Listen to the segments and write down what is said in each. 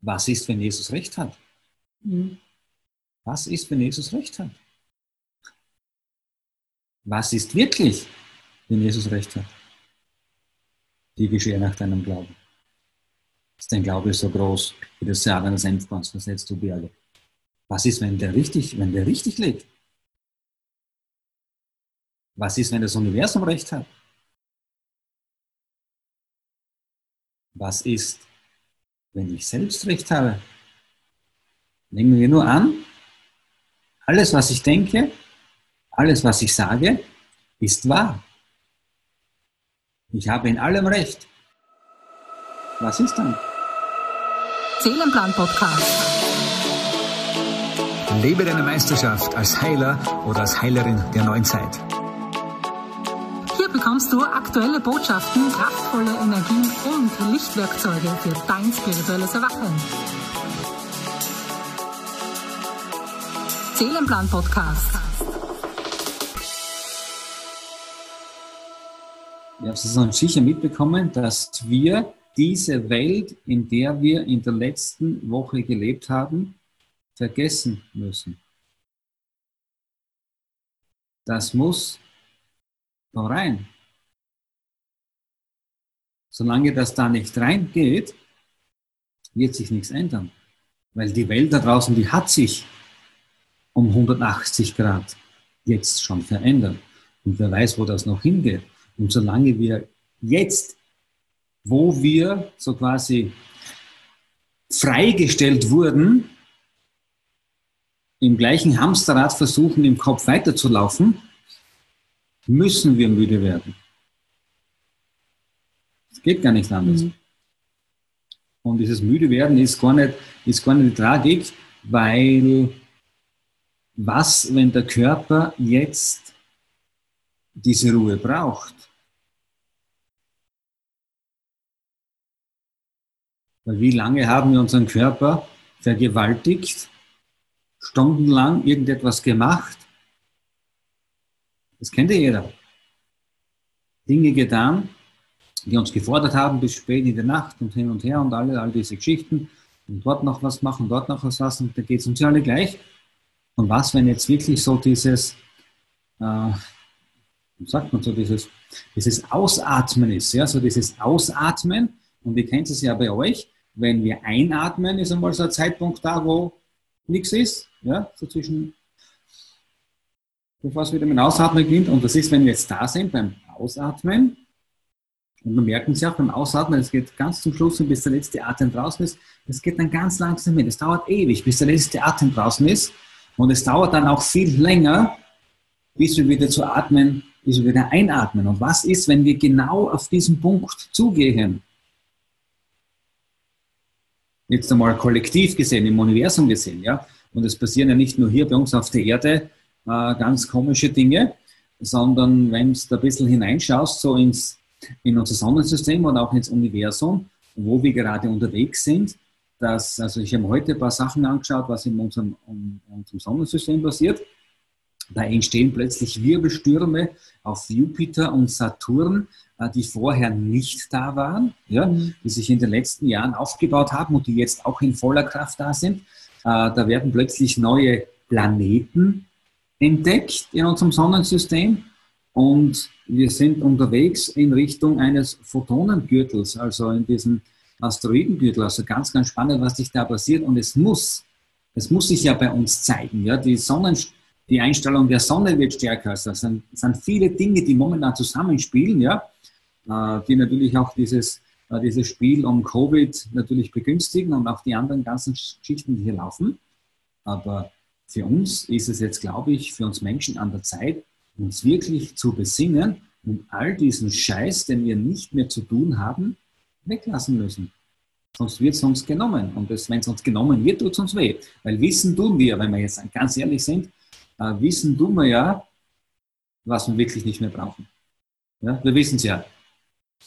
Was ist, wenn Jesus recht hat? Mhm. Was ist, wenn Jesus recht hat? Was ist wirklich, wenn Jesus recht hat? Die geschehe nach deinem Glauben. Ist dein Glaube so groß wie das Saat eines Senfkorns, versetzt du Berge? Was ist, wenn der richtig, wenn der richtig liegt? Was ist, wenn das Universum recht hat? Was ist, wenn ich selbst recht habe? Nehmen wir nur an, alles, was ich denke, alles, was ich sage, ist wahr. Ich habe in allem recht. Was ist dann? Seelenplan Podcast. Lebe deine Meisterschaft als Heiler oder als Heilerin der neuen Zeit bekommst du aktuelle Botschaften, kraftvolle Energien und Lichtwerkzeuge für dein spirituelles Erwachen. Seelenplan Podcast. Ihr habt es dann sicher mitbekommen, dass wir diese Welt, in der wir in der letzten Woche gelebt haben, vergessen müssen. Das muss da rein. Solange das da nicht reingeht, wird sich nichts ändern. Weil die Welt da draußen, die hat sich um 180 Grad jetzt schon verändert. Und wer weiß, wo das noch hingeht. Und solange wir jetzt, wo wir so quasi freigestellt wurden, im gleichen Hamsterrad versuchen, im Kopf weiterzulaufen, müssen wir müde werden. Es geht gar nicht anders. Mhm. Und dieses müde werden ist gar nicht, ist gar nicht die Tragik, weil was, wenn der Körper jetzt diese Ruhe braucht? Weil wie lange haben wir unseren Körper vergewaltigt, stundenlang irgendetwas gemacht? Das kennt ja jeder. Dinge getan, die uns gefordert haben bis spät in die Nacht und hin und her und alle, all diese Geschichten und dort noch was machen, dort noch was lassen, da geht es uns ja alle gleich. Und was, wenn jetzt wirklich so dieses, äh, wie sagt man so, dieses, dieses Ausatmen ist, ja, so dieses Ausatmen, und ihr kennt es ja bei euch, wenn wir einatmen, ist einmal so ein Zeitpunkt da, wo nichts ist, ja, so zwischen, bevor es wieder mit Ausatmen beginnt, und das ist, wenn wir jetzt da sind beim Ausatmen, und wir merken es ja auch beim Ausatmen, es geht ganz zum Schluss bis der letzte Atem draußen ist. Das geht dann ganz langsam hin. Es dauert ewig, bis der letzte Atem draußen ist. Und es dauert dann auch viel länger, bis wir wieder zu atmen, bis wir wieder einatmen. Und was ist, wenn wir genau auf diesen Punkt zugehen? Jetzt einmal kollektiv gesehen, im Universum gesehen, ja. Und es passieren ja nicht nur hier bei uns auf der Erde äh, ganz komische Dinge, sondern wenn du da ein bisschen hineinschaust, so ins in unser Sonnensystem und auch ins Universum, wo wir gerade unterwegs sind. Das, also ich habe heute ein paar Sachen angeschaut, was in unserem, um, unserem Sonnensystem passiert. Da entstehen plötzlich Wirbelstürme auf Jupiter und Saturn, äh, die vorher nicht da waren, ja, mhm. die sich in den letzten Jahren aufgebaut haben und die jetzt auch in voller Kraft da sind. Äh, da werden plötzlich neue Planeten entdeckt in unserem Sonnensystem und wir sind unterwegs in Richtung eines Photonengürtels, also in diesem Asteroidengürtel. Also ganz, ganz spannend, was sich da passiert. Und es muss, es muss sich ja bei uns zeigen. Ja? Die, Sonnen, die Einstellung der Sonne wird stärker. Also es sind, sind viele Dinge, die momentan zusammenspielen, ja? Äh, die natürlich auch dieses, äh, dieses Spiel um Covid natürlich begünstigen und auch die anderen ganzen Schichten, die hier laufen. Aber für uns ist es jetzt, glaube ich, für uns Menschen an der Zeit, uns wirklich zu besinnen und all diesen Scheiß, den wir nicht mehr zu tun haben, weglassen müssen. Sonst wird es uns genommen. Und wenn es uns genommen wird, tut es uns weh. Weil Wissen tun wir, wenn wir jetzt ganz ehrlich sind, äh, Wissen tun wir ja, was wir wirklich nicht mehr brauchen. Ja, wir wissen es ja.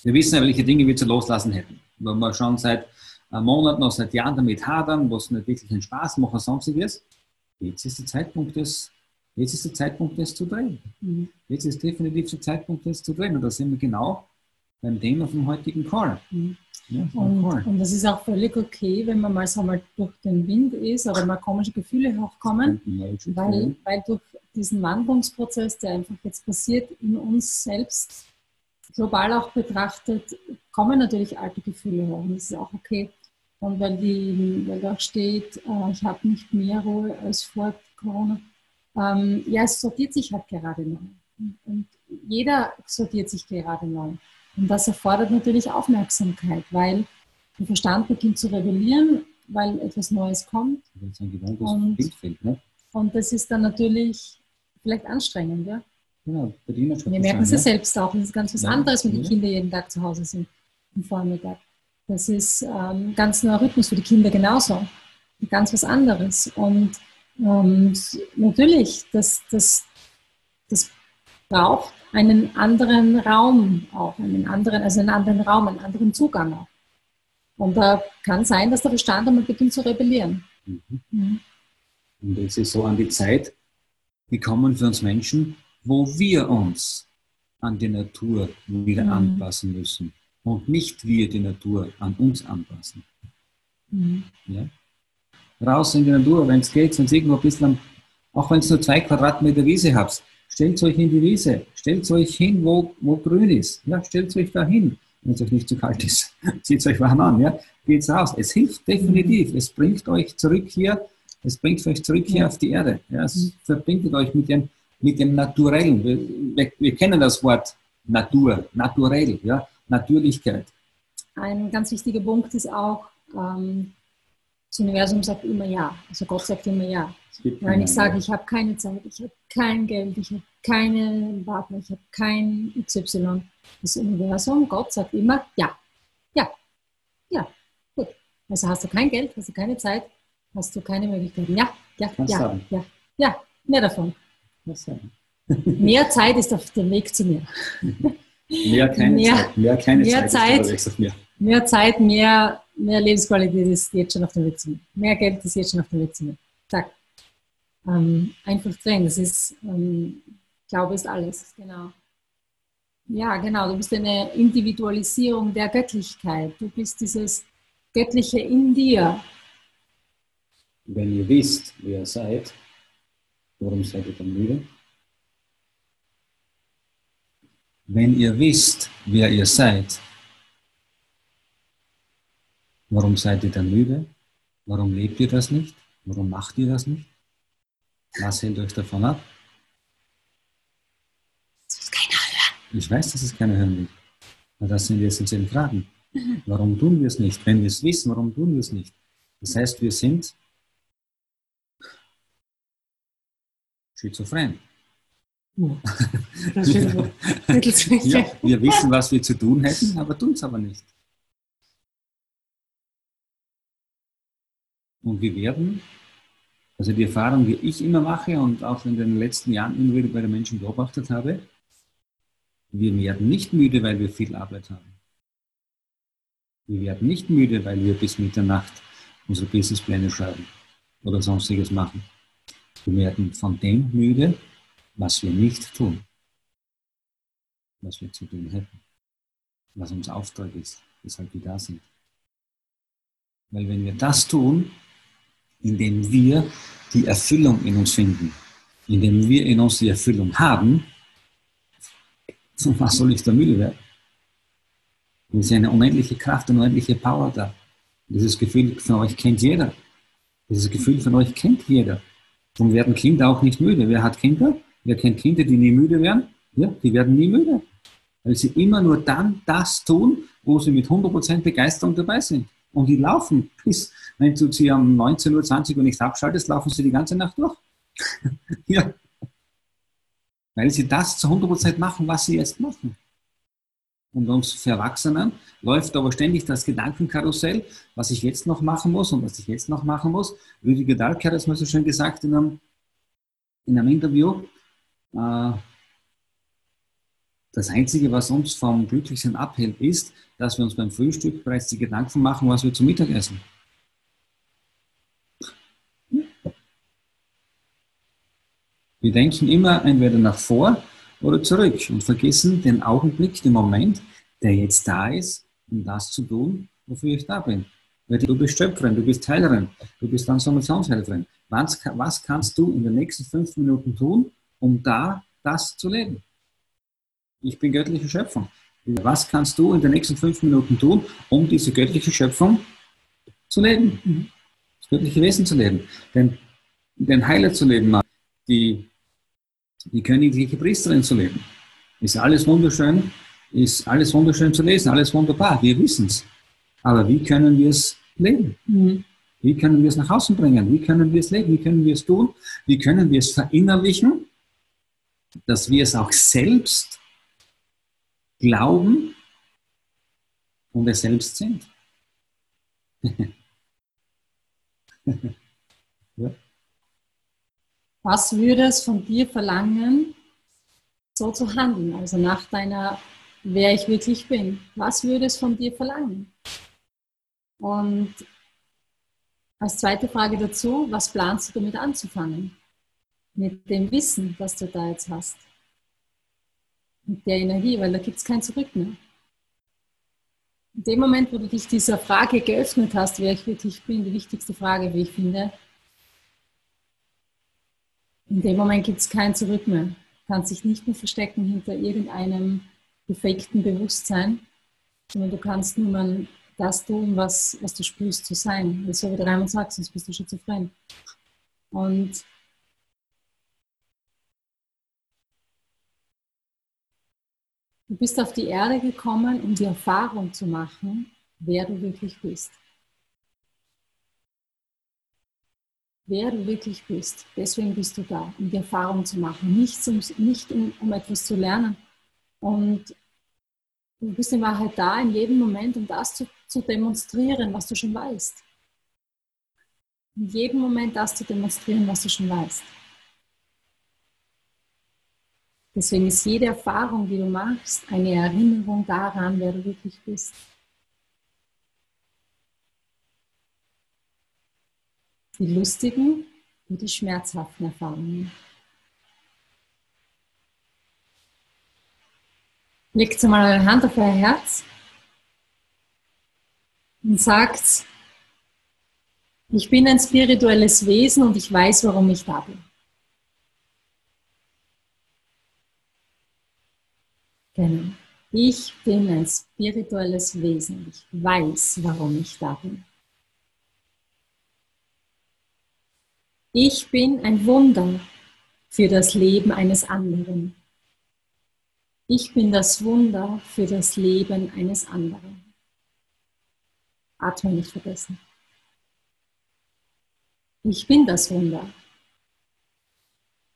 Wir wissen ja, welche Dinge wir zu loslassen hätten. Wenn wir schon seit äh, Monaten oder seit Jahren damit hadern, was nicht wirklich einen Spaß macht sonstiges, jetzt ist der Zeitpunkt des Jetzt ist der Zeitpunkt, das zu drehen. Mhm. Jetzt ist definitiv der Zeitpunkt, das zu drehen. Und da sind wir genau beim Thema vom heutigen Call. Mhm. Ja, Und, Call. und das ist auch völlig okay, wenn man mal so mal durch den Wind ist oder mal komische Gefühle hochkommen, weil, weil durch diesen Wandlungsprozess, der einfach jetzt passiert, in uns selbst global auch betrachtet, kommen natürlich alte Gefühle hoch. Und das ist auch okay. Und weil, die, weil da steht, äh, ich habe nicht mehr Ruhe als vor Corona. Ähm, ja, es sortiert sich halt gerade neu. Und, und jeder sortiert sich gerade neu. Und das erfordert natürlich Aufmerksamkeit, weil der Verstand beginnt zu rebellieren, weil etwas Neues kommt. Wenn es ein gewohntes Und- Bild fehlt, ne? Und das ist dann natürlich vielleicht anstrengend. Ja? Genau, bei dir schon Wir merken es ja ne? selbst auch. Das ist ganz was Ja, anderes, wenn die ja. Kinder jeden Tag zu Hause sind, am Vormittag. Das ist ähm, ganz neuer Rhythmus für die Kinder genauso. Ganz was anderes. Und ähm, natürlich, das, das, das braucht einen anderen Raum auch, einen anderen, also einen anderen Raum, einen anderen Zugang auch. Und da kann sein, dass der Verstand einmal beginnt zu rebellieren. Mhm. Mhm. Und es ist so an die Zeit gekommen für uns Menschen, wo wir uns an die Natur wieder Mhm. anpassen müssen und nicht wir die Natur an uns anpassen. Mhm. Ja? Raus in die Natur, wenn es geht, wenn es irgendwo ein bisschen, auch wenn es nur zwei Quadratmeter Wiese habt, stellt euch in die Wiese, stellt euch hin, wo, wo grün ist. Ja, stellt euch da hin, wenn es euch nicht zu kalt ist. Zieht euch warm an, ja? geht's raus. Es hilft definitiv. Es bringt euch zurück hier, es bringt euch zurück hier Ja. auf die Erde. Ja, es Mhm. verbindet euch mit dem, mit dem Naturellen. Wir, wir, wir kennen das Wort Natur, naturell, ja, Natürlichkeit. Ein ganz wichtiger Punkt ist auch, ähm, das Universum sagt immer ja. Also Gott sagt immer ja. Wenn ich sage, ich habe keine Zeit, ich habe kein Geld, ich habe keinen Partner, ich habe kein XY, das Universum, Gott sagt immer ja. Ja. Ja. Gut. Also hast du kein Geld, hast du keine Zeit, hast du keine Möglichkeiten. Ja, ja, ja, haben. ja, ja. Mehr davon. Mehr Zeit ist auf dem Weg zu mir. Mehr keine Mehr- Zeit. Mehr keine mehr Zeit. Zeit. mir. Mehr Zeit, mehr, mehr Lebensqualität ist jetzt schon auf dem Weg zu mir. Mehr Geld ist jetzt schon auf dem Weg zu mir. Zack. Ähm, einfach drin. Das ist, ähm, Glaube ist alles, genau. Ja, genau. Du bist eine Individualisierung der Göttlichkeit. Du bist dieses Göttliche in dir. Wenn ihr wisst, wer ihr seid, warum seid ihr dann müde? Wenn ihr wisst, wer ihr seid, warum seid ihr dann müde? Warum lebt ihr das nicht? Warum macht ihr das nicht? Was hält euch davon ab? Das ist keiner hören. Ich weiß, dass es keiner hören will. Aber das sind die essentiellen Fragen. Warum tun wir es nicht? Wenn wir es wissen, warum tun wir es nicht? Das heißt, wir sind schizophren. Mittels Ja, wir wissen, was wir zu tun hätten, aber tun es aber nicht. Und wir werden, also die Erfahrung, die ich immer mache und auch in den letzten Jahren immer wieder bei den Menschen beobachtet habe, wir werden nicht müde, weil wir viel Arbeit haben. Wir werden nicht müde, weil wir bis Mitternacht unsere Businesspläne schreiben oder sonstiges machen. Wir werden von dem müde, was wir nicht tun was wir zu tun hätten, was unser Auftrag ist, weshalb wir da sind. Weil wenn wir das tun, indem wir die Erfüllung in uns finden, indem wir in uns die Erfüllung haben, was soll ich da müde werden? Es ist eine unendliche Kraft, eine unendliche Power da. Dieses Gefühl von euch kennt jeder. Dieses Gefühl von euch kennt jeder. Darum werden Kinder auch nicht müde. Wer hat Kinder? Wer kennt Kinder, die nie müde werden? Ja, die werden nie müde. Weil sie immer nur dann das tun, wo sie mit 100% Begeisterung dabei sind. Und die laufen bis, wenn du sie um 19.20 Uhr nicht abschaltest, laufen sie die ganze Nacht durch. ja. Weil sie das zu 100% machen, was sie jetzt machen. Und uns für Erwachsenen läuft aber ständig das Gedankenkarussell, was ich jetzt noch machen muss und was ich jetzt noch machen muss. Rüdiger Dahlke hat es mal so schön gesagt in einem, in einem Interview. Äh, das Einzige, was uns vom Glücklichsein abhält, ist, dass wir uns beim Frühstück bereits die Gedanken machen, was wir zum Mittag essen. Wir denken immer entweder nach vor oder zurück und vergessen den Augenblick, den Moment, der jetzt da ist, um das zu tun, wofür ich da bin. Du bist Schöpferin, du bist Heilerin, du bist Transformationshelferin. Was, was kannst du in den nächsten fünf Minuten tun, um da das zu leben? Ich bin göttliche Schöpfung. Was kannst du in den nächsten fünf Minuten tun, um diese göttliche Schöpfung zu leben? Das göttliche Wesen zu leben. Den, den Heiler zu leben, die, die königliche Priesterin zu leben. Ist alles wunderschön, ist alles wunderschön zu lesen, alles wunderbar, wir wissen es. Aber wie können wir es leben? Mhm. Wie können wir es nach außen bringen? Wie können wir es leben? Wie können wir es tun? Wie können wir es verinnerlichen, dass wir es auch selbst glauben und es selbst sind? ja. Was würde es von dir verlangen, so zu handeln, also nach deiner, wer ich wirklich bin? Was würde es von dir verlangen? Und als zweite Frage dazu, was planst du damit anzufangen? Mit dem Wissen, das du da jetzt hast. Mit der Energie, weil da gibt es kein Zurück mehr. In dem Moment, wo du dich dieser Frage geöffnet hast, wer ich wirklich bin, die wichtigste Frage, wie ich finde, in dem Moment gibt es kein Zurück mehr. Du kannst dich nicht mehr verstecken hinter irgendeinem gefakten Bewusstsein, sondern du kannst nur mal das tun, was, was du spürst zu sein. Das ist so wie der Raimund sagt, sonst bist du schizophren. Und du bist auf die Erde gekommen, um die Erfahrung zu machen, wer du wirklich bist. Wer du wirklich bist. Deswegen bist du da, um die Erfahrung zu machen, nicht, um, nicht um, um etwas zu lernen. Und Du bist in Wahrheit da in jedem Moment, um das zu, zu demonstrieren, was du schon weißt. In jedem Moment das zu demonstrieren, was du schon weißt. Deswegen ist jede Erfahrung, die du machst, eine Erinnerung daran, wer du wirklich bist. Die lustigen und die schmerzhaften Erfahrungen. Legt mal eure Hand auf euer Herz und sagt, ich bin ein spirituelles Wesen und ich weiß, warum ich da bin. Genau. Ich bin ein spirituelles Wesen. Ich weiß, warum ich da bin. Ich bin ein Wunder für das Leben eines anderen. Ich bin das Wunder für das Leben eines anderen. Atmen nicht vergessen. Ich bin das Wunder.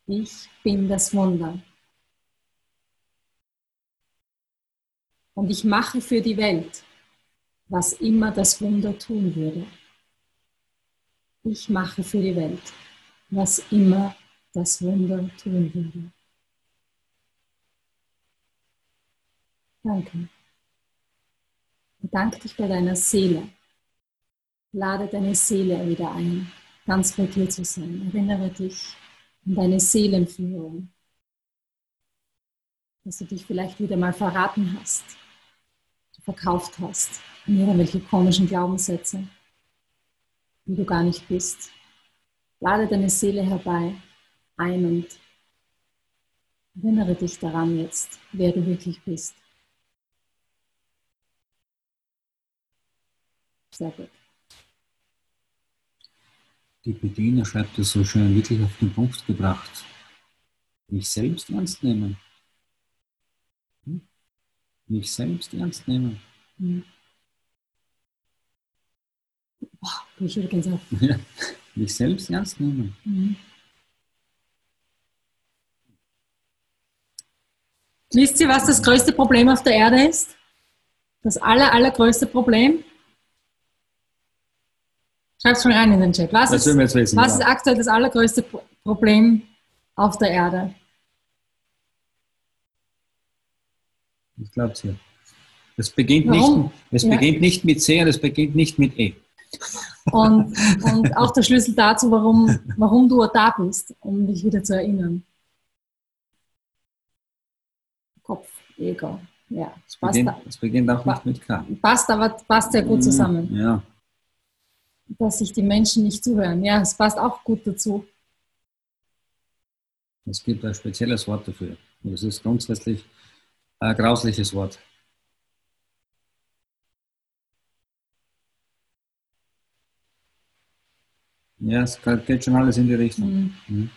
Ich bin das Wunder. Und ich mache für die Welt, was immer das Wunder tun würde. Ich mache für die Welt, was immer das Wunder tun würde. Danke. Bedanke dich bei deiner Seele. Lade deine Seele wieder ein, ganz bei dir zu sein. Erinnere dich an deine Seelenführung, dass du dich vielleicht wieder mal verraten hast, verkauft hast in irgendwelche komischen Glaubenssätze, die du gar nicht bist. Lade deine Seele herbei ein und erinnere dich daran jetzt, wer du wirklich bist. Sehr gut. Die Bediener schreibt es so schön, wirklich auf den Punkt gebracht. Mich selbst ernst nehmen. Mich selbst ernst nehmen. Hm. Boah, bin ich übrigens auf. Ja, mich selbst ernst nehmen. Mhm. Wisst ihr, was das größte Problem auf der Erde ist? Das aller, allergrößte Problem? Schreib es schon rein in den Chat. Was, ist, wissen, was ist aktuell das allergrößte Problem auf der Erde? Ich glaube es hier. Es beginnt, nicht, es ja. beginnt nicht mit C und es beginnt nicht mit E. Und, und auch der Schlüssel dazu, warum, warum du da bist, um dich wieder zu erinnern. Kopf, Ego. Ja, es beginnt, es beginnt auch nicht mit K. Passt aber passt sehr gut zusammen. Ja. Dass sich die Menschen nicht zuhören. Ja, es passt auch gut dazu. Es gibt ein spezielles Wort dafür. Und es ist grundsätzlich ein grausliches Wort. Ja, es geht schon alles in die Richtung. Mhm. mhm.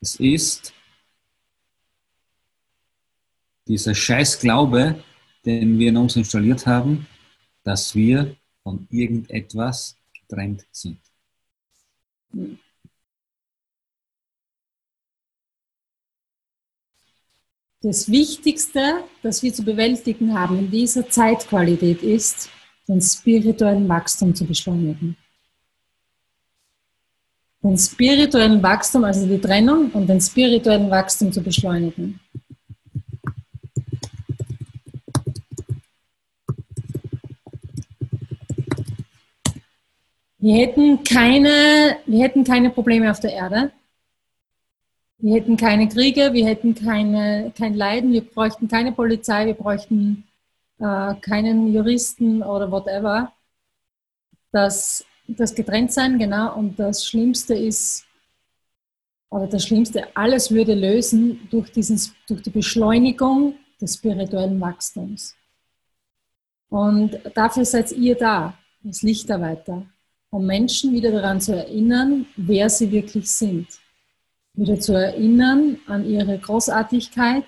Es ist dieser Scheißglaube, den wir in uns installiert haben, dass wir von irgendetwas getrennt sind. Das Wichtigste, das wir zu bewältigen haben in dieser Zeitqualität ist, den spirituellen Wachstum zu beschleunigen. Den spirituellen Wachstum, also die Trennung und den spirituellen Wachstum zu beschleunigen. Wir hätten keine, wir hätten keine Probleme auf der Erde. Wir hätten keine Kriege, wir hätten keine, kein Leiden, wir bräuchten keine Polizei, wir bräuchten äh, keinen Juristen oder whatever. Das, das Getrenntsein, genau. Und das Schlimmste ist, oder das Schlimmste, alles würde lösen durch, diesen, durch die Beschleunigung des spirituellen Wachstums. Und dafür seid ihr da, als Lichtarbeiter um Menschen wieder daran zu erinnern, wer sie wirklich sind. Wieder zu erinnern an ihre Großartigkeit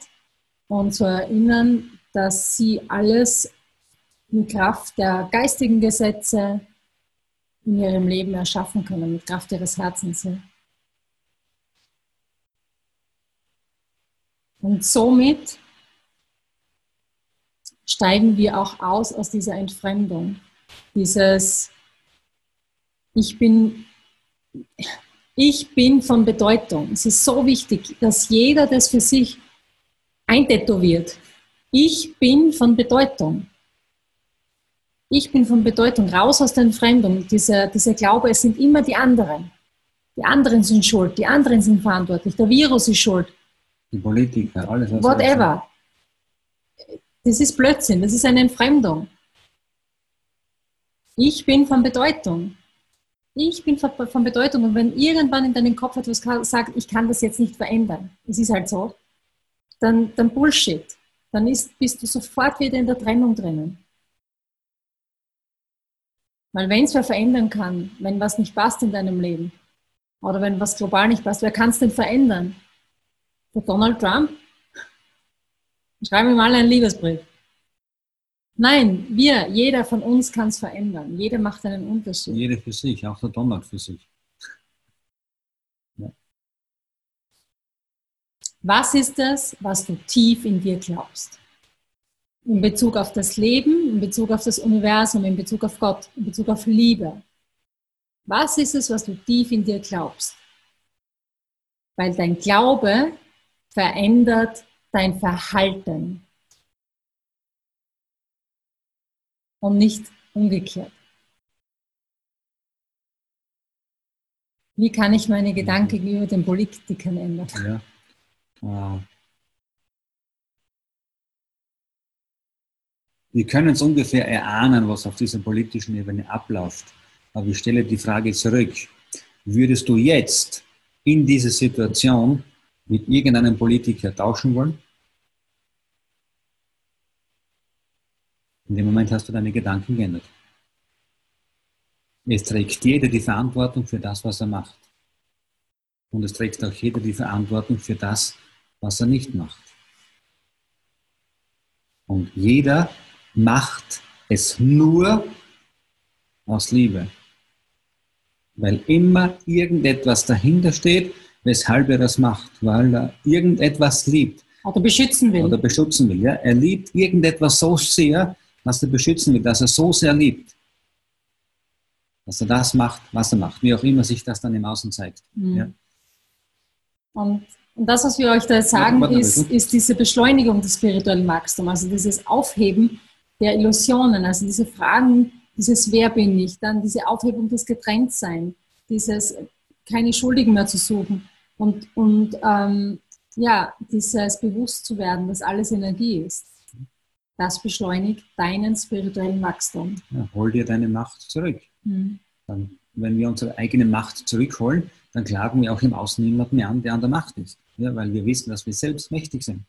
und zu erinnern, dass sie alles mit Kraft der geistigen Gesetze in ihrem Leben erschaffen können, mit Kraft ihres Herzens. Und somit steigen wir auch aus aus dieser Entfremdung, dieses ich bin, ich bin von Bedeutung. Es ist so wichtig, dass jeder das für sich eintätowiert. Ich bin von Bedeutung. Ich bin von Bedeutung. Raus aus der Entfremdung. Dieser, dieser Glaube, es sind immer die anderen. Die anderen sind schuld, die anderen sind verantwortlich, der Virus ist schuld. Die Politiker, alles. Was Whatever. Das ist Blödsinn, das ist eine Entfremdung. Ich bin von Bedeutung ich bin von Bedeutung und wenn irgendwann in deinem Kopf etwas sagt, ich kann das jetzt nicht verändern, es ist halt so, dann, dann Bullshit. Dann ist, bist du sofort wieder in der Trennung drinnen. Weil wenn es wer verändern kann, wenn was nicht passt in deinem Leben oder wenn was global nicht passt, wer kann es denn verändern? Der Donald Trump? Schreib mir mal einen Liebesbrief. Nein, wir, jeder von uns kann es verändern. Jeder macht einen Unterschied. Jeder für sich, auch der Donald für sich. Ja. Was ist es, was du tief in dir glaubst? In Bezug auf das Leben, in Bezug auf das Universum, in Bezug auf Gott, in Bezug auf Liebe. Was ist es, was du tief in dir glaubst? Weil dein Glaube verändert dein Verhalten. Und nicht umgekehrt. Wie kann ich meine Gedanken gegenüber den Politikern ändern? Ja. Wow. Wir können es ungefähr erahnen, was auf dieser politischen Ebene abläuft. Aber ich stelle die Frage zurück. Würdest du jetzt in dieser Situation mit irgendeinem Politiker tauschen wollen? In dem Moment hast du deine Gedanken geändert. Es trägt jeder die Verantwortung für das, was er macht. Und es trägt auch jeder die Verantwortung für das, was er nicht macht. Und jeder macht es nur aus Liebe. Weil immer irgendetwas dahinter steht, weshalb er das macht, weil er irgendetwas liebt. Oder beschützen will. Oder beschützen will. Ja? Er liebt irgendetwas so sehr, was er beschützen will, dass er so sehr liebt, dass er das macht, was er macht, wie auch immer sich das dann im Außen zeigt. Mhm. Ja. Und, und, das, was wir euch da sagen, ja, ist, ist diese Beschleunigung des spirituellen Wachstums, also dieses Aufheben der Illusionen, also diese Fragen, dieses Wer bin ich, dann diese Aufhebung des Getrenntseins, dieses keine Schuldigen mehr zu suchen und, und ähm, ja, dieses bewusst zu werden, dass alles Energie ist Das beschleunigt deinen spirituellen Wachstum. Ja, hol dir deine Macht zurück. Mhm. Dann, wenn wir unsere eigene Macht zurückholen, dann klagen wir auch im Außen niemanden mehr an, der an der Macht ist. Ja, weil wir wissen, dass wir selbst mächtig sind.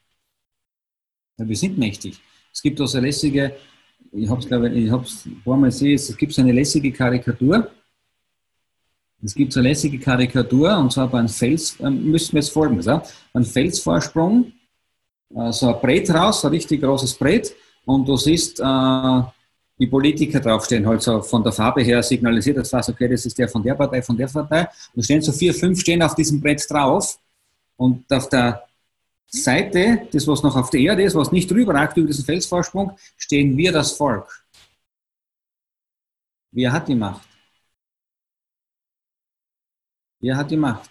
Ja, wir sind mächtig. Es gibt auch so lässige, ich habe es glaube ich, habe es Mal gesehen, es gibt so eine lässige Karikatur. Es gibt so eine lässige Karikatur und zwar bei einem Fels, äh, müssen wir es folgendes, ja? ein Felsvorsprung, so ein Brett raus, ein richtig großes Brett und du siehst äh, die Politiker draufstehen, halt so von der Farbe her signalisiert das fast, okay, das ist der von der Partei, von der Partei. Und stehen so vier, fünf stehen auf diesem Brett drauf und auf der Seite, das was noch auf der Erde ist, was nicht rüberragt über diesen Felsvorsprung, stehen wir das Volk. Wer hat die Macht? Wer hat die Macht?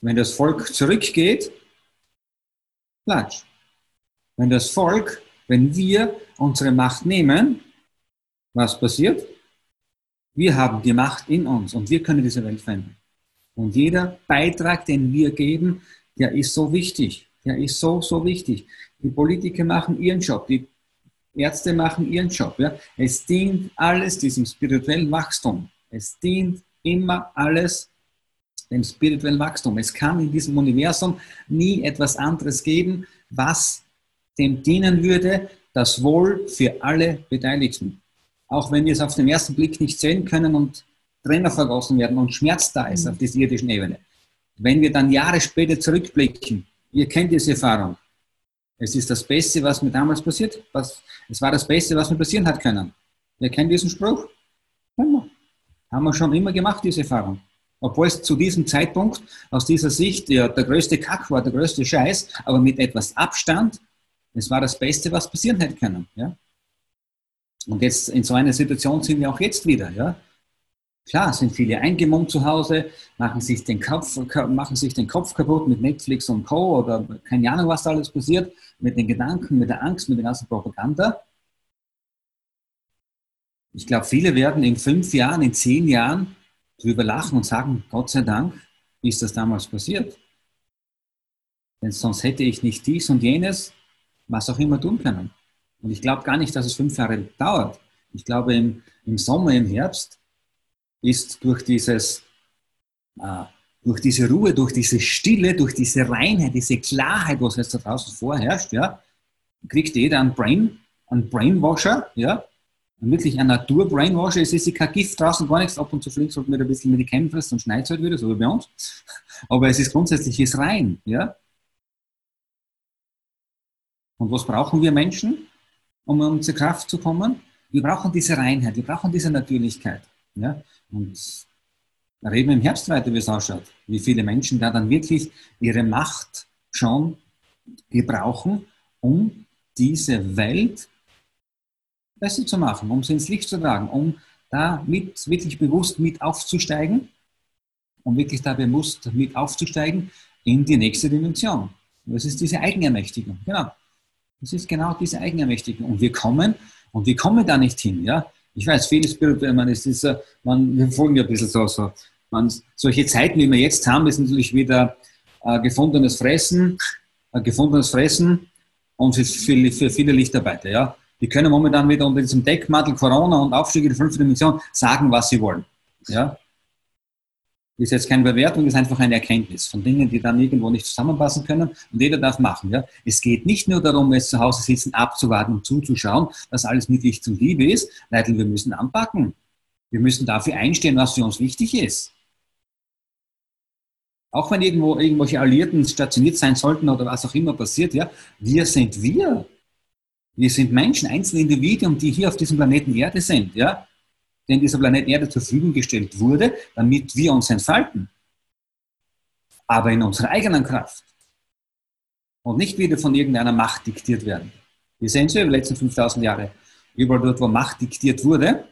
Wenn das Volk zurückgeht, platsch. Wenn das Volk, wenn wir unsere Macht nehmen, was passiert? Wir haben die Macht in uns und wir können diese Welt verändern. Und jeder Beitrag, den wir geben, der ist so wichtig. Der ist so, so wichtig. Die Politiker machen ihren Job, die Ärzte machen ihren Job. Ja. Es dient alles diesem spirituellen Wachstum. Es dient immer alles dem spirituellen Wachstum. Es kann in diesem Universum nie etwas anderes geben, was dem dienen würde, das Wohl für alle Beteiligten. Auch wenn wir es auf den ersten Blick nicht sehen können und Trainer vergossen werden und Schmerz da ist mhm. auf dieser irdischen Ebene. Wenn wir dann Jahre später zurückblicken, ihr kennt diese Erfahrung, es ist das Beste, was mir damals passiert, was, es war das Beste, was mir passieren hat können. Ihr kennt diesen Spruch? Haben wir schon immer gemacht, diese Erfahrung. Obwohl es zu diesem Zeitpunkt aus dieser Sicht ja, der größte Kack war, der größte Scheiß, aber mit etwas Abstand, es war das Beste, was passieren hätte können. Ja? Und jetzt in so einer Situation sind wir auch jetzt wieder. Ja? Klar, sind viele eingemummt zu Hause, machen sich, den Kopf, machen sich den Kopf kaputt mit Netflix und Co. oder keine Ahnung, was da alles passiert, mit den Gedanken, mit der Angst, mit der ganzen Propaganda. Ich glaube, viele werden in fünf Jahren, in zehn Jahren drüber lachen und sagen, Gott sei Dank ist das damals passiert. Denn sonst hätte ich nicht dies und jenes, was auch immer tun können. Und ich glaube gar nicht, dass es fünf Jahre dauert. Ich glaube, im, im Sommer, im Herbst ist durch dieses, äh, durch diese Ruhe, durch diese Stille, durch diese Reinheit, diese Klarheit, was jetzt da draußen vorherrscht, ja, kriegt jeder einen Brain, einen Brainwasher, ja, wirklich ein Natur-Brainwasher. Es ist kein Gift draußen, gar nichts. Ab und zu fliegt sollte man ein bisschen mit die Kämpfe und schneit es halt wieder, so wie bei uns. Aber es ist grundsätzlich ist rein, ja. Und was brauchen wir Menschen, um in unsere Kraft zu kommen? Wir brauchen diese Reinheit, wir brauchen diese Natürlichkeit. Ja? Und da reden wir im Herbst weiter, wie es ausschaut. Wie viele Menschen da dann wirklich ihre Macht schon gebrauchen, um diese Welt besser zu machen, um sie ins Licht zu tragen, um da mit, wirklich bewusst mit aufzusteigen, um wirklich da bewusst mit aufzusteigen in die nächste Dimension. Das ist diese Eigenermächtigung, genau. Das ist genau diese Eigenermächtigung. Und wir kommen, und wir kommen da nicht hin, ja. Ich weiß, viele spirituell, man, es ist, man, wir folgen ja ein bisschen so, so. Man, solche Zeiten, wie wir jetzt haben, ist natürlich wieder äh, gefundenes Fressen, äh, gefundenes Fressen und für, für, für viele Lichtarbeiter, ja. Die können momentan wieder unter diesem Deckmantel Corona und Aufstieg in die fünfte Dimension sagen, was sie wollen, ja. Ist jetzt keine Bewertung, ist einfach eine Erkenntnis von Dingen, die dann irgendwo nicht zusammenpassen können und jeder darf machen. Ja? Es geht nicht nur darum, jetzt zu Hause sitzen, abzuwarten und zuzuschauen, dass alles mit Licht und Liebe ist. Leute, wir müssen anpacken. Wir müssen dafür einstehen, was für uns wichtig ist. Auch wenn irgendwo irgendwelche Alliierten stationiert sein sollten oder was auch immer passiert, ja, wir sind wir. Wir sind Menschen, einzelne Individuen, die hier auf diesem Planeten Erde sind, ja den dieser Planet Erde zur Verfügung gestellt wurde, damit wir uns entfalten. Aber in unserer eigenen Kraft. Und nicht wieder von irgendeiner Macht diktiert werden. Wir sehen es ja über die letzten 5000 Jahre. Überall dort, wo Macht diktiert wurde,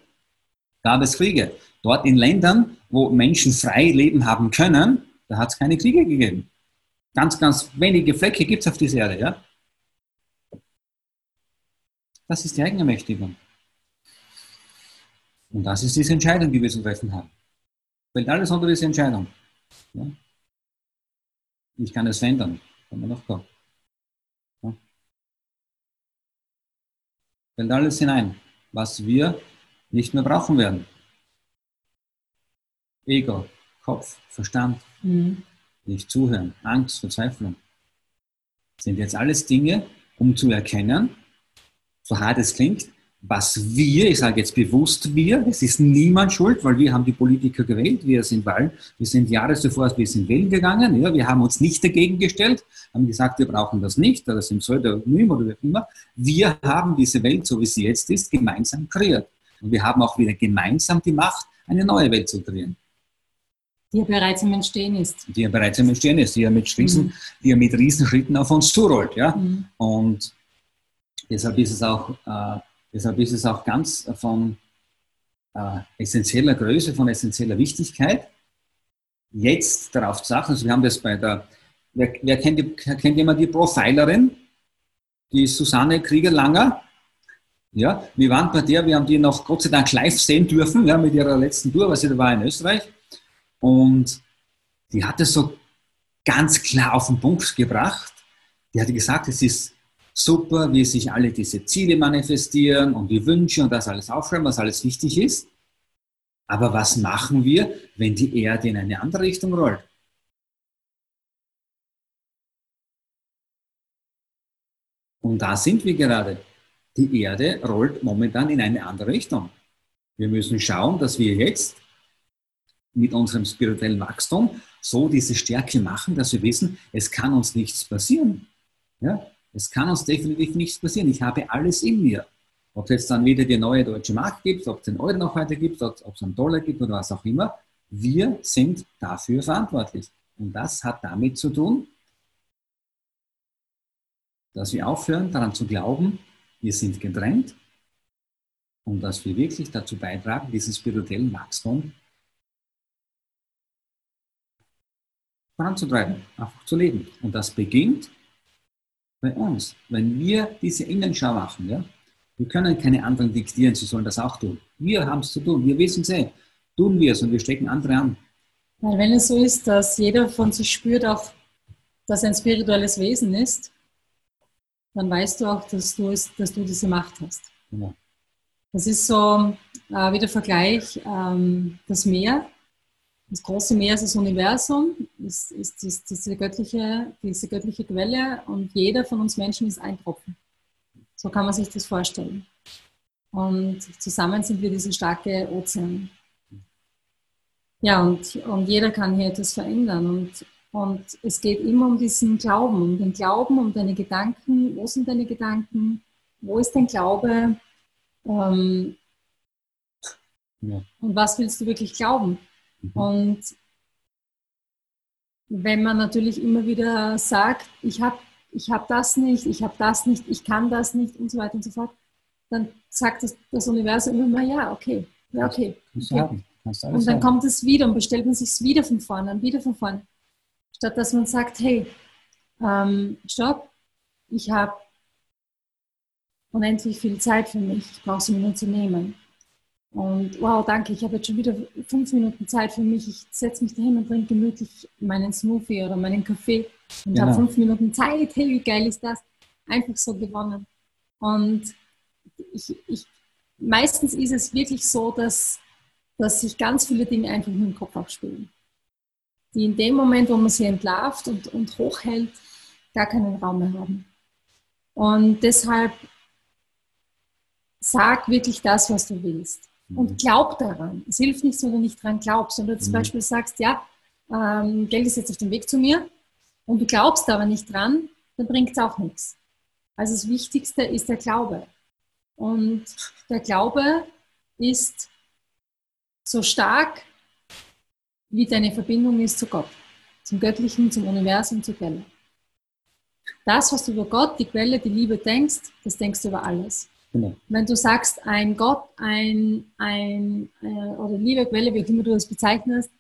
gab es Kriege. Dort in Ländern, wo Menschen frei leben haben können, da hat es keine Kriege gegeben. Ganz, ganz wenige Flecke gibt es auf dieser Erde. Ja? Das ist die Eigenermächtigung. Und das ist diese Entscheidung, die wir zu treffen haben. Fällt alles unter diese Entscheidung. Ja? Ich kann es verändern. Kann man noch kommen. Ja? fällt alles hinein, was wir nicht mehr brauchen werden. Ego, Kopf, Verstand, mhm. nicht zuhören, Angst, Verzweiflung. Sind jetzt alles Dinge, um zu erkennen, so hart es klingt, was wir, ich sage jetzt bewusst wir, es ist niemand schuld, weil wir haben die Politiker gewählt, wir sind Wahlen, wir sind Jahre zuvor, wir sind wählen gegangen, ja, wir haben uns nicht dagegen gestellt, haben gesagt, wir brauchen das nicht, oder sind Pseudonym oder wie auch immer. Wir haben diese Welt, so wie sie jetzt ist, gemeinsam kreiert. Und wir haben auch wieder gemeinsam die Macht, eine neue Welt zu kreieren. Die ja bereits im Entstehen ist. Die ja bereits im Entstehen ist, die ja mit, Riesen, mhm. die ja mit Riesenschritten auf uns zurollt. Ja? Mhm. Und deshalb ist es auch... Äh, Deshalb ist es auch ganz von äh, essentieller Größe, von essentieller Wichtigkeit, jetzt darauf zu achten. Also wir haben das bei der, wer, wer kennt, die, kennt jemand die Profilerin? Die Susanne Krieger-Langer. Ja, wir waren bei der, wir haben die noch Gott sei Dank live sehen dürfen, ja, mit ihrer letzten Tour, was sie da war in Österreich. Und die hat es so ganz klar auf den Punkt gebracht. Die hat gesagt, es ist super, wie sich alle diese Ziele manifestieren und die Wünsche und das alles aufschreiben, was alles wichtig ist. Aber was machen wir, wenn die Erde in eine andere Richtung rollt? Und da sind wir gerade. Die Erde rollt momentan in eine andere Richtung. Wir müssen schauen, dass wir jetzt mit unserem spirituellen Wachstum so diese Stärke machen, dass wir wissen, es kann uns nichts passieren. Ja? Es kann uns definitiv nichts passieren. Ich habe alles in mir. Ob es jetzt dann wieder die neue deutsche Mark gibt, ob es den Euro noch weiter gibt, ob es einen Dollar gibt oder was auch immer, wir sind dafür verantwortlich. Und das hat damit zu tun, dass wir aufhören daran zu glauben, wir sind getrennt und dass wir wirklich dazu beitragen, diesen spirituellen Wachstum voranzutreiben, einfach zu leben. Und das beginnt bei uns. Wenn wir diese Innenschau machen, ja, wir können keine anderen diktieren, sie sollen das auch tun. Wir haben es zu tun, wir wissen es eh. Tun wir es und wir stecken andere an. Weil wenn es so ist, dass jeder von sich spürt auch, dass er ein spirituelles Wesen ist, dann weißt du auch, dass du, es, dass du diese Macht hast. Genau. Das ist so äh, wie der Vergleich, ähm, das Meer das große Meer ist das Universum, ist, ist, ist diese, göttliche, diese göttliche Quelle und jeder von uns Menschen ist ein Tropfen. So kann man sich das vorstellen. Und zusammen sind wir diese starke Ozean. Ja, und, und jeder kann hier etwas verändern. Und, und es geht immer um diesen Glauben, um den Glauben, um deine Gedanken. Wo sind deine Gedanken? Wo ist dein Glaube? Ähm, ja. Und was willst du wirklich glauben? Und wenn man natürlich immer wieder sagt, ich habe ich hab das nicht, ich habe das nicht, ich kann das nicht und so weiter und so fort, dann sagt das, das Universum immer mal, ja, okay, ja, okay. okay. Und dann kommt es wieder und bestellt man sich wieder von vorne und wieder von vorne. Statt dass man sagt, hey, ähm, stopp, ich habe unendlich viel Zeit für mich, ich brauche sie mir nur zu nehmen. Und wow, danke, ich habe jetzt schon wieder fünf Minuten Zeit für mich. Ich setze mich dahin und trinke gemütlich meinen Smoothie oder meinen Kaffee und genau. habe fünf Minuten Zeit. Hey, wie geil ist das? Einfach so gewonnen. Und ich, ich, meistens ist es wirklich so, dass, dass sich ganz viele Dinge einfach nur im Kopf abspielen. Die in dem Moment, wo man sie entlarvt und, und hochhält, gar keinen Raum mehr haben. Und deshalb sag wirklich das, was du willst und mhm. glaub daran. Es hilft nicht, wenn du nicht daran glaubst. Wenn du zum mhm. Beispiel sagst, ja, ähm, Geld ist jetzt auf dem Weg zu mir und du glaubst aber nicht dran, dann bringt es auch nichts. Also das Wichtigste ist der Glaube. Und der Glaube ist so stark, wie deine Verbindung ist zu Gott, zum Göttlichen, zum Universum, zur Quelle. Das, was du über Gott, die Quelle, die Liebe denkst, das denkst du über alles. Genau. Wenn du sagst, ein Gott, ein, ein äh, oder liebe Quelle, wie auch immer du das bezeichnest,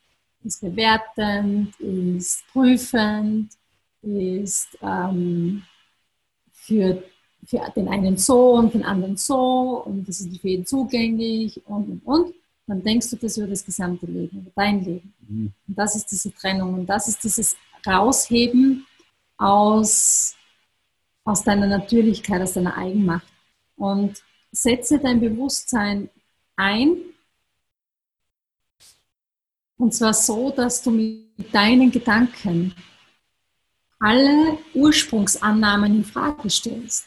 ist bewertend, ist prüfend, ist ähm, für, für den einen so und den anderen so und das ist für jeden zugänglich und und und, dann denkst du das über das gesamte Leben, über dein Leben. Mhm. Und das ist diese Trennung und das ist dieses Rausheben aus, aus deiner Natürlichkeit, aus deiner Eigenmacht. Und setze dein Bewusstsein ein. Und zwar so, dass du mit deinen Gedanken alle Ursprungsannahmen in Frage stellst.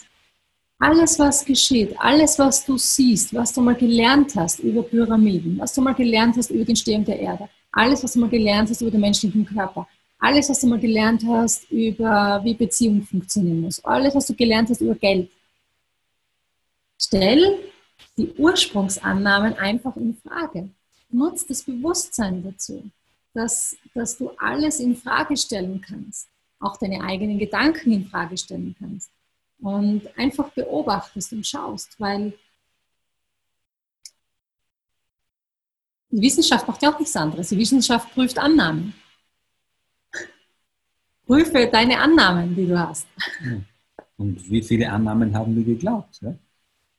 Alles, was geschieht, alles, was du siehst, was du mal gelernt hast über Pyramiden, was du mal gelernt hast über die Entstehung der Erde, alles, was du mal gelernt hast über den menschlichen Körper, alles, was du mal gelernt hast über wie Beziehung funktionieren muss, alles, was du gelernt hast über Geld, stell die Ursprungsannahmen einfach in Frage. Nutz das Bewusstsein dazu, dass, dass du alles in Frage stellen kannst, auch deine eigenen Gedanken in Frage stellen kannst und einfach beobachtest und schaust, weil die Wissenschaft macht ja auch nichts anderes. Die Wissenschaft prüft Annahmen. Prüfe deine Annahmen, die du hast. Und wie viele Annahmen haben wir geglaubt? Ja?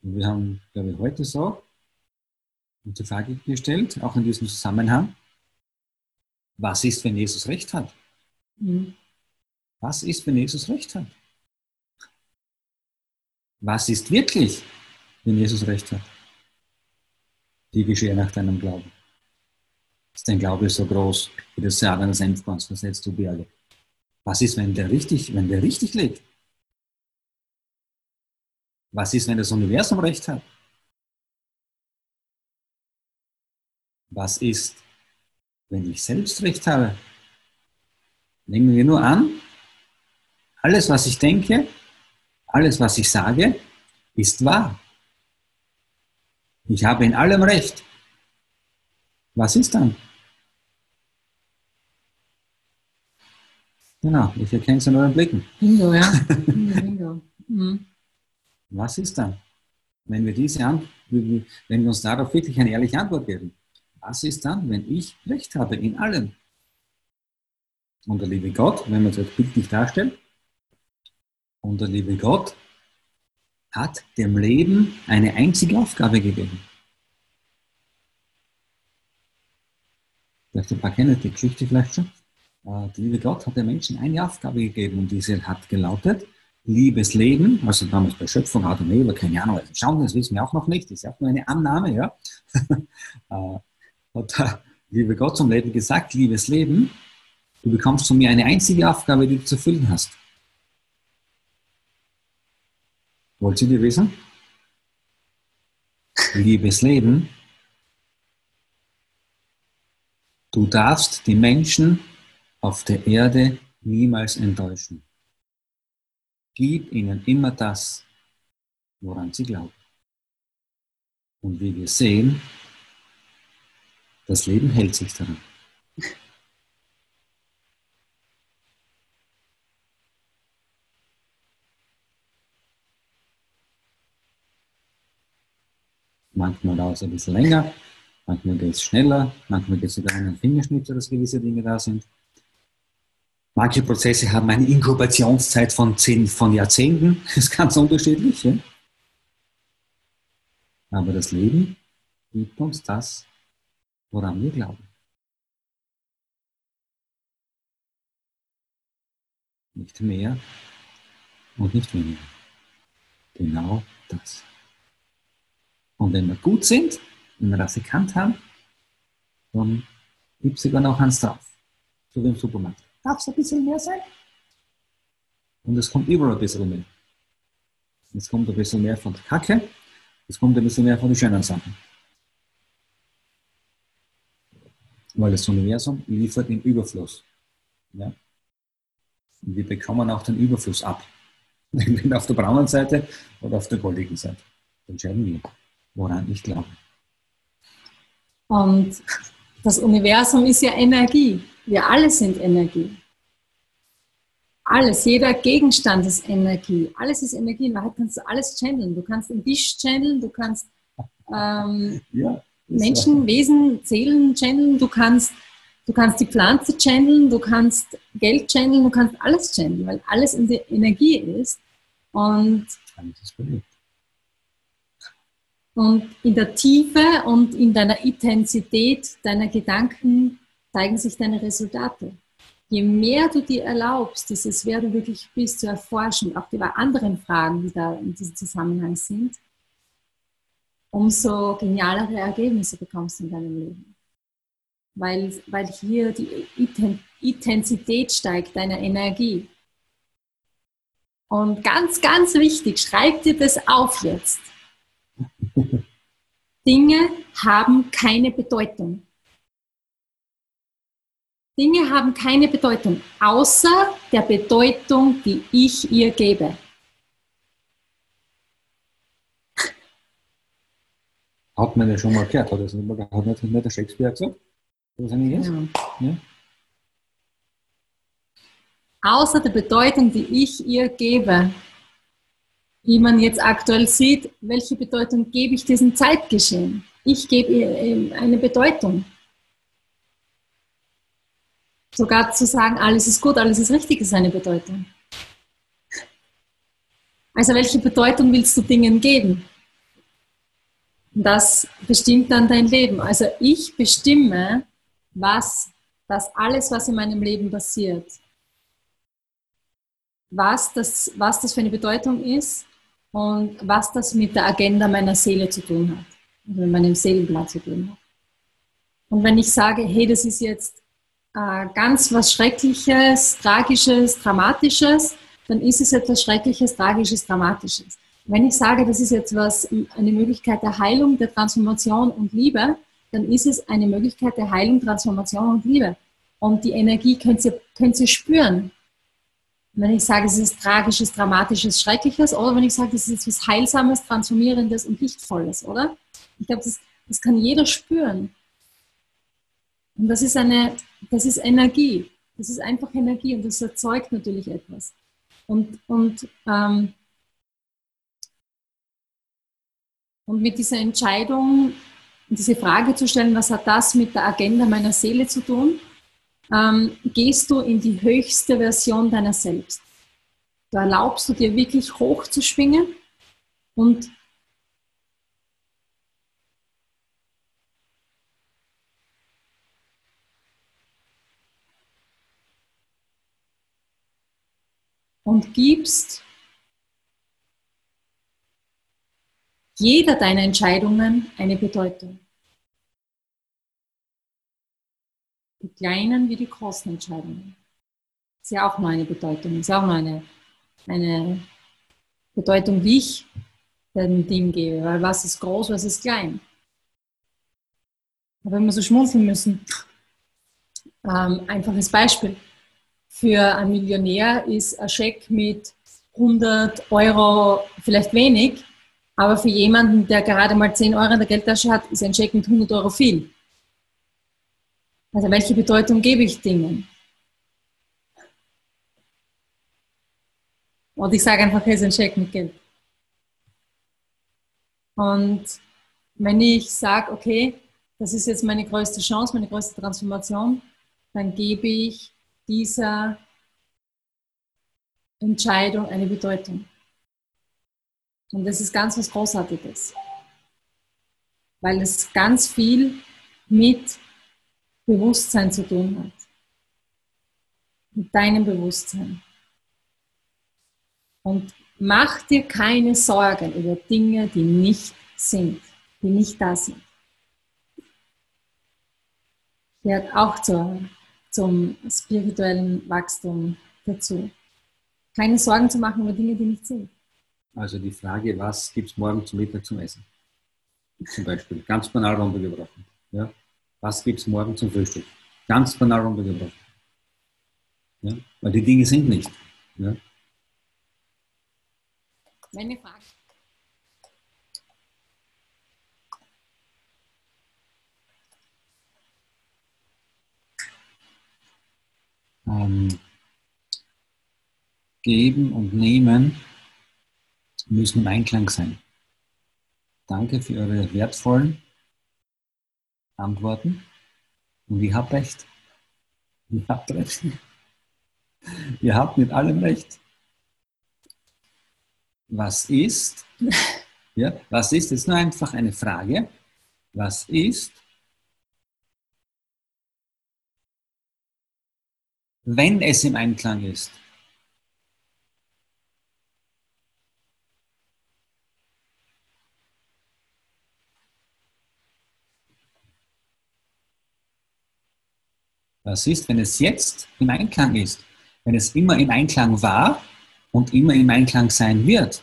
Und wir haben, glaube ich, heute so die Frage gestellt, auch in diesem Zusammenhang, was ist, wenn Jesus recht hat? Mhm. Was ist, wenn Jesus recht hat? Was ist wirklich, wenn Jesus recht hat? Die geschehe nach deinem Glauben. Ist dein Glaube so groß wie das Saat eines Senfkorns, versetzt du Berge? Was ist, wenn der richtig, wenn der richtig liegt? Was ist, wenn das Universum recht hat? Was ist, wenn ich selbst recht habe? Nehmen wir nur an, alles, was ich denke, alles, was ich sage, ist wahr. Ich habe in allem recht. Was ist dann? Genau, ich erkenne es in euren Blicken. Bingo, ja. Bingo. Mhm. Was ist dann, wenn wir, diese wenn wir uns darauf wirklich eine ehrliche Antwort geben? Was ist dann, wenn ich Recht habe in allem? Und der liebe Gott, wenn man das bildlich darstellt, und der liebe Gott hat dem Leben eine einzige Aufgabe gegeben. Vielleicht ein paar kennen die Geschichte vielleicht schon. Äh, der liebe Gott hat dem Menschen eine Aufgabe gegeben und diese hat gelautet, liebes Leben, also damals bei Schöpfung, Adam, Eva, keine Ahnung, also schauen, das wissen wir auch noch nicht, das ist auch nur eine Annahme, ja. Äh, hat der liebe Gott zum Leben gesagt, liebes Leben, du bekommst von mir eine einzige Aufgabe, die du zu erfüllen hast. Wollt ihr die wissen? Liebes Leben, du darfst die Menschen auf der Erde niemals enttäuschen. Gib ihnen immer das, woran sie glauben. Und wie wir sehen, das Leben hält sich daran. Manchmal dauert es ein bisschen länger, manchmal geht es schneller, manchmal geht es sogar einen Fingerschnitt, dass gewisse Dinge da sind. Manche Prozesse haben eine Inkubationszeit von, zehn, von Jahrzehnten, das ist ganz unterschiedlich. Ja? Aber das Leben gibt uns das, woran wir glauben. Nicht mehr und nicht weniger. Genau das. Und wenn wir gut sind, wenn wir das erkannt haben, dann gibt es sogar noch eins drauf. Wie im Supermarkt. Darf es ein bisschen mehr sein? Und es kommt überall ein bisschen mehr. Es kommt ein bisschen mehr von der Kacke, es kommt ein bisschen mehr von den schönen Sachen. Weil das Universum liefert im Überfluss. Ja? Und wir bekommen auch den Überfluss ab. Entweder auf der braunen Seite oder auf der goldigen Seite. Entscheiden wir woran ich glaube. Und das Universum ist ja Energie. Wir alle sind Energie. Alles, jeder Gegenstand ist Energie. Alles ist Energie. In Wahrheit kannst du alles channeln. Du kannst den Tisch channeln, du kannst ähm, ja, Menschen, Wesen, Seelen channeln, du kannst, du kannst die Pflanze channeln, du kannst Geld channeln, du kannst alles channeln, weil alles in der Energie ist. Und und in der Tiefe und in deiner Intensität deiner Gedanken zeigen sich deine Resultate. Je mehr du dir erlaubst, dieses Wer du wirklich bist, zu erforschen, auch die anderen Fragen, die da in diesem Zusammenhang sind, umso genialere Ergebnisse bekommst du in deinem Leben. Weil, weil hier die Intensität steigt, deiner Energie. Und ganz, ganz wichtig, schreib dir das auf jetzt. Dinge haben keine Bedeutung. Dinge haben keine Bedeutung, außer der Bedeutung, die ich ihr gebe. Hat man ja schon mal gehört, hat das nicht, hat nicht, nicht der Shakespeare gesagt? Was eigentlich ist? Ja. ja. Außer der Bedeutung, die ich ihr gebe, wie man jetzt aktuell sieht, welche Bedeutung gebe ich diesem Zeitgeschehen? Ich gebe ihr eine Bedeutung. Sogar zu sagen, alles ist gut, alles ist richtig, ist eine Bedeutung. Also welche Bedeutung willst du Dingen geben? Das bestimmt dann dein Leben. Also ich bestimme, was das alles, was in meinem Leben passiert, was das, was das für eine Bedeutung ist und was das mit der Agenda meiner Seele zu tun hat, mit meinem Seelenblatt zu tun hat. Und wenn ich sage, hey, das ist jetzt äh, ganz was Schreckliches, Tragisches, Dramatisches, dann ist es etwas Schreckliches, Tragisches, Dramatisches. Wenn ich sage, das ist jetzt was, eine Möglichkeit der Heilung, der Transformation und Liebe, dann ist es eine Möglichkeit der Heilung, Transformation und Liebe. Und die Energie könnt ihr, könnt ihr spüren. Wenn ich sage, es ist Tragisches, Dramatisches, Schreckliches, oder wenn ich sage, das ist etwas Heilsames, Transformierendes und Lichtvolles, oder? Ich glaube, das, das kann jeder spüren. Und das ist eine, das ist Energie. Das ist einfach Energie und das erzeugt natürlich etwas. Und, und ähm, Und mit dieser Entscheidung, diese Frage zu stellen, was hat das mit der Agenda meiner Seele zu tun, ähm, gehst du in die höchste Version deiner selbst. Da erlaubst du dir wirklich hoch zu schwingen und und gibst jeder deiner Entscheidungen eine Bedeutung. Die kleinen wie die großen Entscheidungen. Ist ja auch nur eine Bedeutung, ist auch eine, eine Bedeutung, wie ich dem Ding gebe, weil was ist groß, was ist klein. Aber wenn wir so schmunzeln müssen, ähm, einfaches Beispiel. Für einen Millionär ist ein Scheck mit 100 Euro vielleicht wenig, aber für jemanden, der gerade mal 10 Euro in der Geldtasche hat, ist ein Scheck mit 100 Euro viel. Also welche Bedeutung gebe ich Dingen? Und ich sage einfach, hier ist ein Scheck mit Geld. Und wenn ich sage, okay, das ist jetzt meine größte Chance, meine größte Transformation, dann gebe ich dieser Entscheidung eine Bedeutung. Und das ist ganz was Großartiges, weil es ganz viel mit Bewusstsein zu tun hat. Mit deinem Bewusstsein. Und mach dir keine Sorgen über Dinge, die nicht sind, die nicht da sind. Gehört auch zur, zum spirituellen Wachstum dazu. Keine Sorgen zu machen über Dinge, die nicht sind. Also die Frage, was gibt es morgen zum Mittag zum Essen? Zum Beispiel, ganz banal runtergebrochen. Ja? Was gibt es morgen zum Frühstück? Ganz banal runtergebrochen. Ja? Weil die Dinge sind nicht. Ja? Meine Frage. Ähm, geben und nehmen müssen im Einklang sein. Danke für eure wertvollen Antworten. Und ihr habt recht. Ihr habt recht. Ihr habt mit allem recht. Was ist? Ja, was ist? Das ist nur einfach eine Frage. Was ist, wenn es im Einklang ist. Das ist, wenn es jetzt im Einklang ist? Wenn es immer im Einklang war und immer im Einklang sein wird?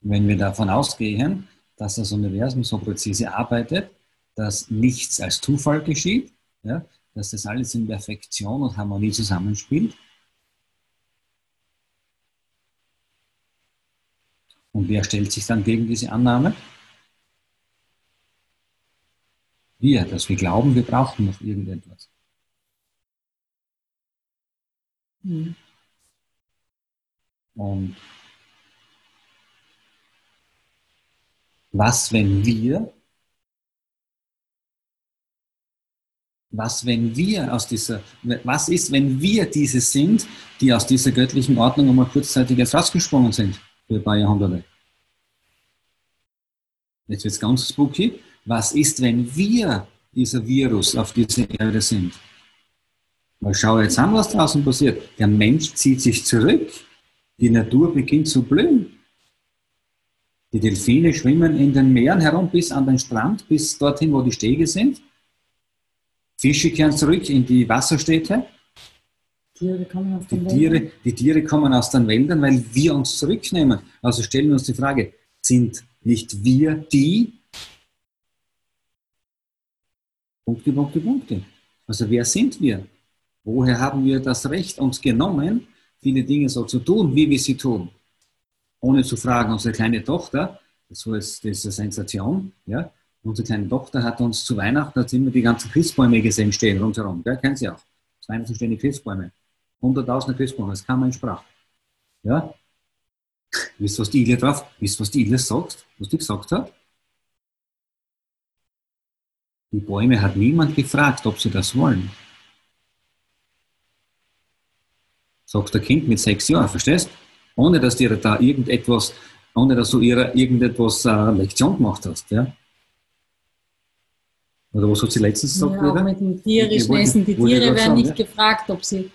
Wenn wir davon ausgehen, dass das Universum so präzise arbeitet, dass nichts als Zufall geschieht, ja, dass das alles in Perfektion und Harmonie zusammenspielt. Und wer stellt sich dann gegen diese Annahme? Wir, dass wir glauben, wir brauchen noch irgendetwas. Mhm. Und was, wenn wir Was, wenn wir aus dieser, was ist, wenn wir diese sind, die aus dieser göttlichen Ordnung einmal kurzzeitig jetzt rausgesprungen sind für ein paar Jahrhunderte? Jetzt wird es ganz spooky. Was ist, wenn wir dieser Virus auf dieser Erde sind? Mal schau jetzt an, was draußen passiert. Der Mensch zieht sich zurück. Die Natur beginnt zu blühen. Die Delfine schwimmen in den Meeren herum bis an den Strand, bis dorthin, wo die Stege sind. Fische kehren zurück in die Wasserstädte. Tiere kommen aus den die, Tiere, die Tiere kommen aus den Wäldern, weil wir uns zurücknehmen. Also stellen wir uns die Frage, sind nicht wir die? Punkte, Punkte, Punkte. Also wer sind wir? Woher haben wir das Recht uns genommen, viele Dinge so zu tun, wie wir sie tun? Ohne zu fragen, unsere kleine Tochter, das war jetzt diese Sensation, ja, Unsere kleine Tochter hat uns zu Weihnachten, hat immer die ganzen Christbäume gesehen stehen rundherum. Gell? Kennen Sie auch. Zu Weihnachten stehen die Christbäume. Hunderttausende Christbäume, das kann man in Sprache. Ja? Wisst was die Ile drauf, wisst was die Ile sagt? Was die gesagt hat? Die Bäume hat niemand gefragt, ob sie das wollen. Sagt der Kind mit sechs Jahren, verstehst? Ohne dass dir da irgendetwas, ohne dass du ihr irgendetwas äh, Lektion gemacht hast. Ja? Oder was hat sie letztens gesagt? Ja, mit dem tierischen Essen. Die Tiere werden nicht ja? gefragt, ob sie.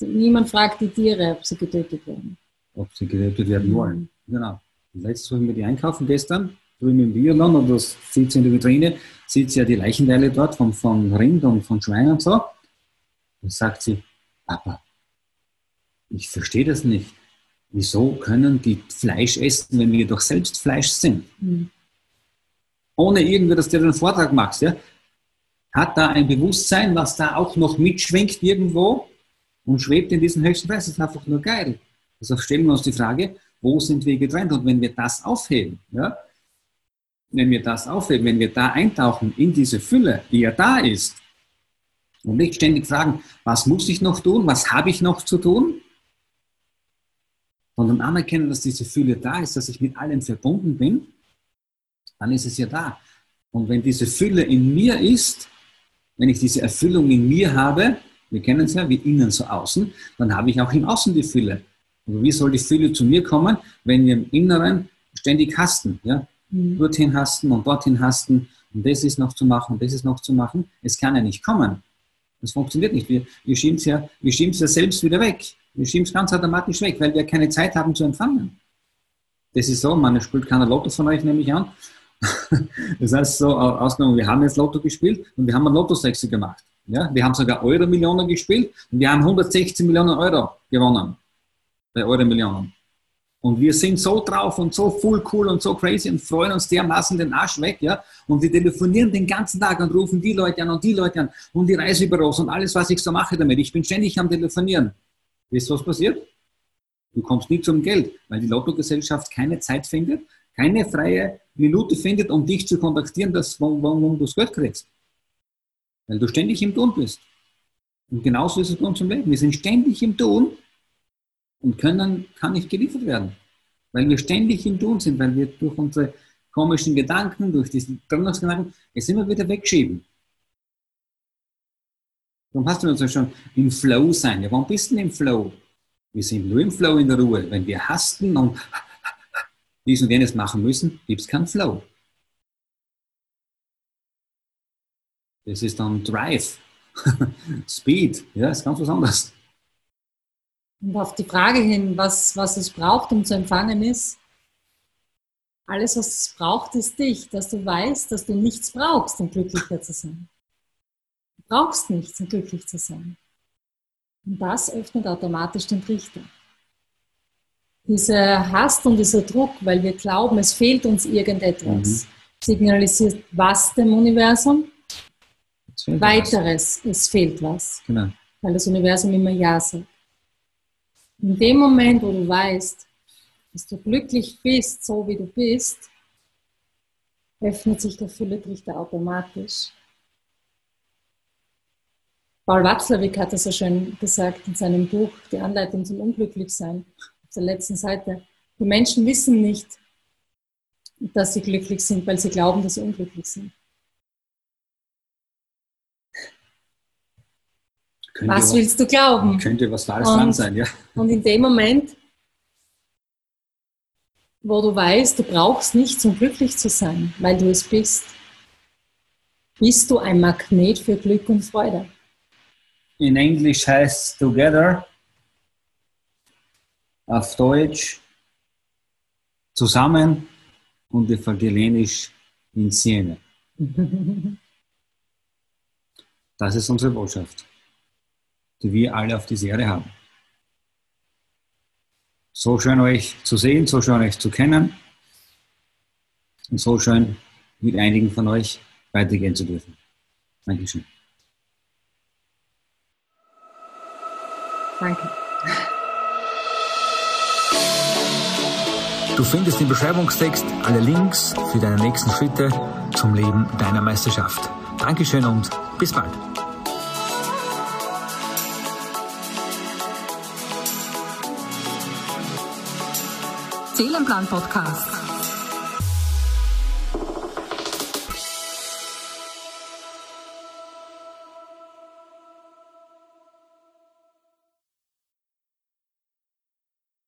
Niemand fragt die Tiere, ob sie getötet werden. Ob sie getötet werden mhm. wollen. Genau. Letztes haben wir die einkaufen gestern, drüben im Bierland, und das sieht sie in der Vitrine, sieht sie ja die Leichenteile dort von, von Rind und von Schwein und so. Und sagt sie, Papa, ich verstehe das nicht. Wieso können die Fleisch essen, wenn wir doch selbst Fleisch sind? Mhm ohne irgendwie, dass du einen Vortrag machst, ja, hat da ein Bewusstsein, was da auch noch mitschwenkt irgendwo und schwebt in diesem höchsten Preis. Das ist einfach nur geil. Also stellen wir uns die Frage, wo sind wir getrennt? Und wenn wir das aufheben, ja, wenn wir das aufheben, wenn wir da eintauchen in diese Fülle, die ja da ist, und nicht ständig fragen, was muss ich noch tun, was habe ich noch zu tun, sondern anerkennen, dass diese Fülle da ist, dass ich mit allem verbunden bin dann ist es ja da. Und wenn diese Fülle in mir ist, wenn ich diese Erfüllung in mir habe, wir kennen es ja, wie innen so außen, dann habe ich auch im Außen die Fülle. Und wie soll die Fülle zu mir kommen, wenn wir im Inneren ständig hasten, ja? Mhm. Dorthin hasten und dorthin hasten und das ist noch zu machen und das ist noch zu machen. Es kann ja nicht kommen. Das funktioniert nicht. Wir, wir schieben es ja, ja selbst wieder weg. Wir schieben es ganz automatisch weg, weil wir keine Zeit haben zu empfangen. Das ist so, man spielt keiner Lotto von euch, nehme ich an. Das heißt so, ausgenommen, wir haben jetzt Lotto gespielt und wir haben ein Lotto-Sechse gemacht. Ja, wir haben sogar Euro-Millionen gespielt und wir haben 116 Millionen Euro gewonnen bei Euro-Millionen. Und wir sind so drauf und so full cool und so crazy und freuen uns dermaßen den Arsch weg, ja. Und wir telefonieren den ganzen Tag und rufen die Leute an und die Leute an und die Reisebüros und alles, was ich so mache damit. Ich bin ständig am Telefonieren. Wisst ihr, was passiert? Du kommst nie zum Geld, weil die Lottogesellschaft keine Zeit findet, keine freie Minute findet, um dich zu kontaktieren, dass, warum, du das Geld kriegst. Weil du ständig im Tun bist. Und genauso ist es bei uns im Leben. Wir sind ständig im Tun und können, kann nicht geliefert werden. Weil wir ständig im Tun sind, weil wir durch unsere komischen Gedanken, durch diese Trennungsgedanken, es immer wieder wegschieben. Warum hast du uns ja schon im Flow sein? Ja, warum bist du denn im Flow? Wir sind nur im Flow in der Ruhe. Wenn wir hasten und dies und jenes machen müssen, gibt es keinen Flow. Das ist dann Drive, Speed, ja, ist ganz was anderes. Und auf die Frage hin, was, was es braucht, um zu empfangen, ist, alles, was es braucht, ist dich, dass du weißt, dass du nichts brauchst, um glücklicher zu sein. brauchst nichts, um glücklich zu sein. Und das öffnet automatisch den Trichter. Dieser Hast und dieser Druck, weil wir glauben, es fehlt uns irgendetwas, mhm. signalisiert was dem Universum? Weiteres, was. es fehlt was. Genau. Weil das Universum immer Ja sagt. In dem Moment, wo du weißt, dass du glücklich bist, so wie du bist, öffnet sich der Fülletrichter automatisch. Paul Watzlawick hat das so schön gesagt in seinem Buch Die Anleitung zum Unglücklichsein der letzten Seite. Die Menschen wissen nicht, dass sie glücklich sind, weil sie glauben, dass sie unglücklich sind. Könnte was willst du glauben? Könnte was Wahres dran sein, ja. Und in dem Moment, wo du weißt, du brauchst nichts, um glücklich zu sein, weil du es bist, bist du ein Magnet für Glück und Freude. In Englisch heißt together, auf Deutsch zusammen und evangelisch in Siene. Das ist unsere Botschaft die wir alle auf dieser Erde haben. So schön euch zu sehen, so schön euch zu kennen und so schön mit einigen von euch weitergehen zu dürfen. Dankeschön. Danke. Du findest im Beschreibungstext alle Links für deine nächsten Schritte zum Leben deiner Meisterschaft. Dankeschön und bis bald. Seelenplan Podcast.